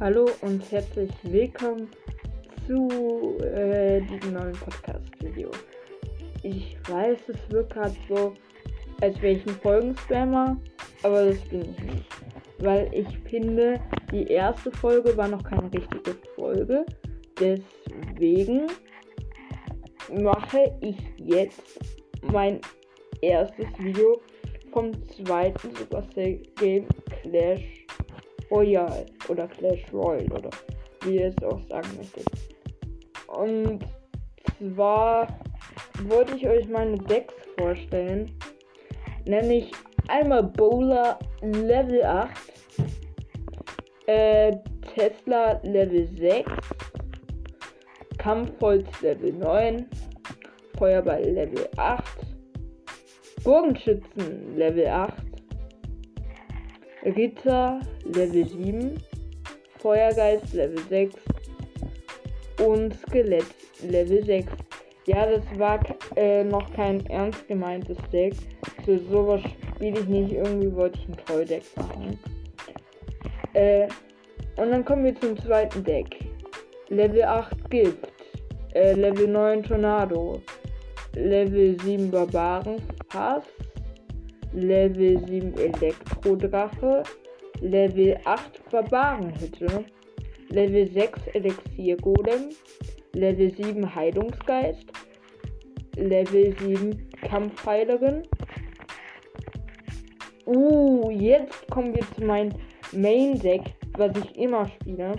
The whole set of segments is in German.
Hallo und herzlich willkommen zu äh, diesem neuen Podcast-Video. Ich weiß, es wirkt gerade so, als wäre ich ein Folgenspammer, aber das bin ich nicht. Weil ich finde, die erste Folge war noch keine richtige Folge. Deswegen mache ich jetzt mein erstes Video vom zweiten Supercell Game Clash Royale oder Clash Royale oder wie ihr es auch sagen möchtet. Und zwar wollte ich euch meine Decks vorstellen. Nämlich einmal Bowler Level 8, äh, Tesla Level 6, Kampfholz Level 9, Feuerball Level 8, Bogenschützen Level 8, Ritter Level 7, Feuergeist Level 6 und Skelett Level 6. Ja, das war äh, noch kein ernst gemeintes Deck. Für sowas spiele ich nicht. Irgendwie wollte ich ein Trolldeck machen. Äh, und dann kommen wir zum zweiten Deck. Level 8 Gift. Äh, Level 9 Tornado. Level 7 Barbaren Pass. Level 7 Elektrodrache, Level 8 Barbarenhütte, Level 6 Elixiergolem, Level 7 Heilungsgeist, Level 7 Kampfheilerin. Uh, jetzt kommen wir zu meinem Main Deck, was ich immer spiele.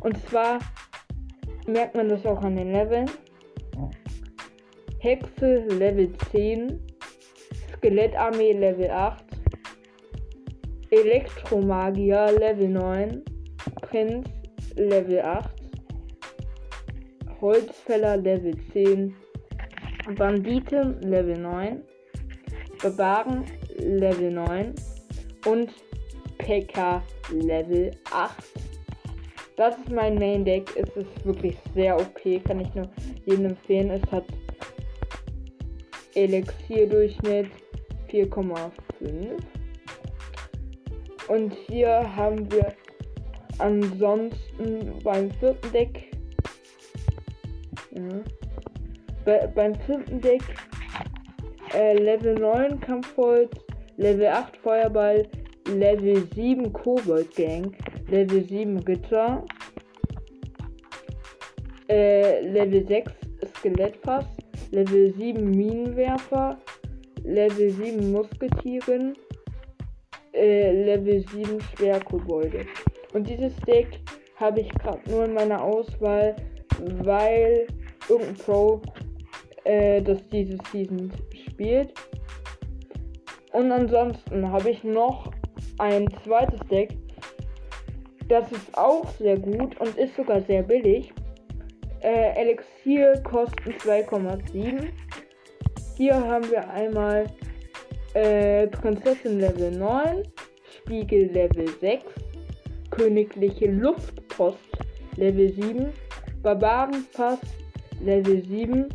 Und zwar merkt man das auch an den Leveln. Hexe Level 10, Skelettarmee Level 8, Elektromagier Level 9, Prinz Level 8, Holzfäller Level 10, Banditen Level 9, Barbaren Level 9 und PK Level 8. Das ist mein Main Deck. Es ist wirklich sehr okay. Kann ich nur jedem empfehlen. Es hat Elixierdurchschnitt 4,5. Und hier haben wir ansonsten beim vierten Deck. Ja, bei, beim vierten Deck äh, Level 9 Kampfholz, Level 8 Feuerball, Level 7 Kobold Gang, Level 7 Gitter, äh, Level 6 Skelettfass, Level 7 Minenwerfer, Level 7 Musketieren, äh, Level 7 Schwerkobolde. Und dieses Deck habe ich gerade nur in meiner Auswahl, weil irgendein Pro äh, das diese Season spielt. Und ansonsten habe ich noch ein zweites Deck. Das ist auch sehr gut und ist sogar sehr billig. Äh, Elixier kosten 2,7. Hier haben wir einmal äh, Prinzessin Level 9, Spiegel Level 6, Königliche Luftpost Level 7, Barbarenpass Level 7,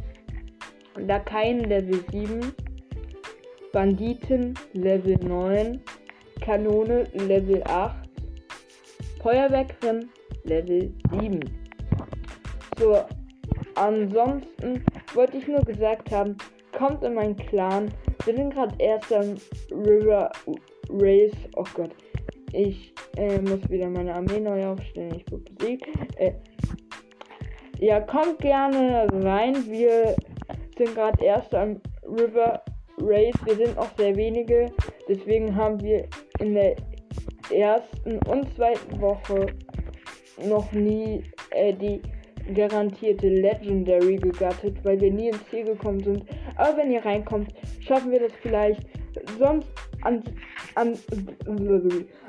Lakaien Level 7, Banditen Level 9, Kanone Level 8, Feuerwerkerin Level 7. So, ansonsten wollte ich nur gesagt haben, kommt in meinen Clan. Wir sind gerade erst am River Race. Oh Gott. Ich äh, muss wieder meine Armee neu aufstellen. Ich wurde besiegt. Äh, ja, kommt gerne rein. Wir sind gerade erst am River Race. Wir sind auch sehr wenige. Deswegen haben wir in der ersten und zweiten Woche noch nie äh, die garantierte Legendary gegattet, weil wir nie ins Ziel gekommen sind. Aber wenn ihr reinkommt, schaffen wir das vielleicht. Sonst an, an,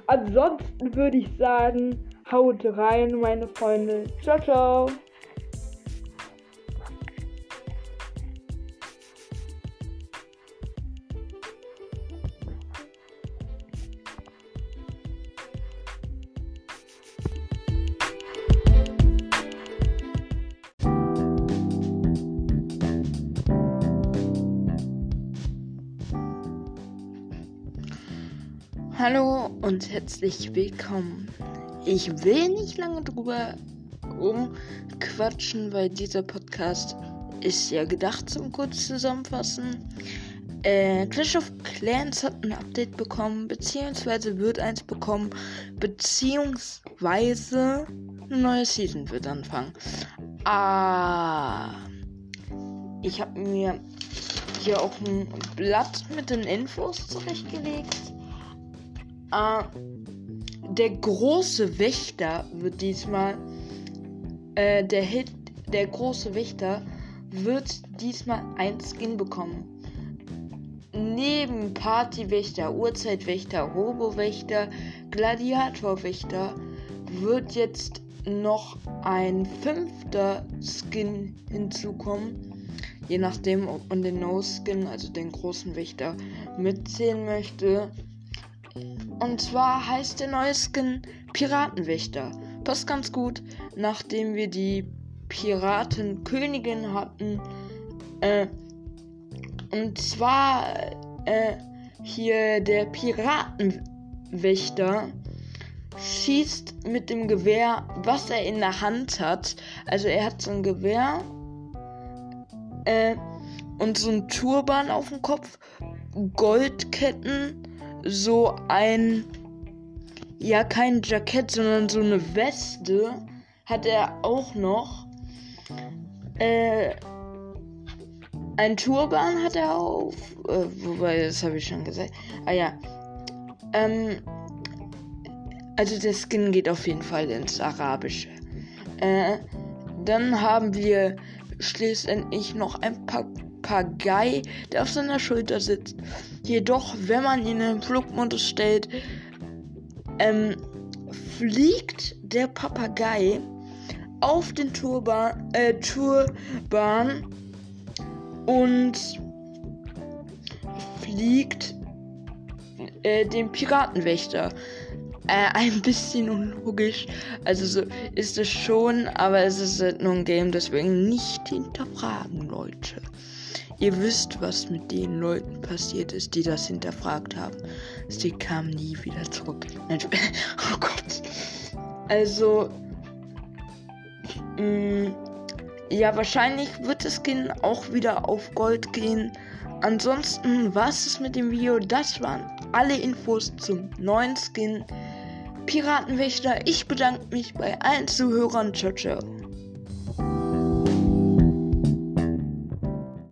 ansonsten würde ich sagen, haut rein, meine Freunde. Ciao, ciao. Hallo und herzlich willkommen ich will nicht lange drüber rumquatschen, weil dieser Podcast ist ja gedacht zum kurz zusammenfassen. Äh, Clash of Clans hat ein Update bekommen, beziehungsweise wird eins bekommen, beziehungsweise eine neue Season wird anfangen. Ah, ich habe mir hier auch ein Blatt mit den Infos zurechtgelegt. Ah, der große Wächter wird diesmal, äh, der Hit, der große Wächter wird diesmal ein Skin bekommen. Neben Partywächter, Uhrzeitwächter, Robowächter, Gladiatorwächter wird jetzt noch ein fünfter Skin hinzukommen. Je nachdem, ob man den No-Skin, also den großen Wächter, mitzählen möchte. Und zwar heißt der neue Skin Piratenwächter. Passt ganz gut, nachdem wir die Piratenkönigin hatten. Äh, und zwar äh, hier der Piratenwächter schießt mit dem Gewehr, was er in der Hand hat. Also er hat so ein Gewehr äh, und so ein Turban auf dem Kopf, Goldketten, so ein ja kein Jackett, sondern so eine Weste hat er auch noch. Äh, ein Turban hat er auf. Äh, wobei, das habe ich schon gesagt. Ah ja. Ähm, also der Skin geht auf jeden Fall ins Arabische. Äh, dann haben wir schließlich noch ein Papagei, der auf seiner Schulter sitzt. Jedoch, wenn man ihn in den Flugmodus stellt, ähm, fliegt der Papagei auf den Turban, äh, Turban und fliegt äh, den Piratenwächter. Äh, ein bisschen unlogisch. Also so ist es schon, aber es ist halt nur ein Game, deswegen nicht hinterfragen, Leute. Ihr wisst, was mit den Leuten passiert ist, die das hinterfragt haben. Sie kamen nie wieder zurück. oh Gott. Also, mh, mm, ja, wahrscheinlich wird das Skin auch wieder auf Gold gehen. Ansonsten war es mit dem Video. Das waren alle Infos zum neuen Skin Piratenwächter. Ich bedanke mich bei allen Zuhörern. Ciao, ciao.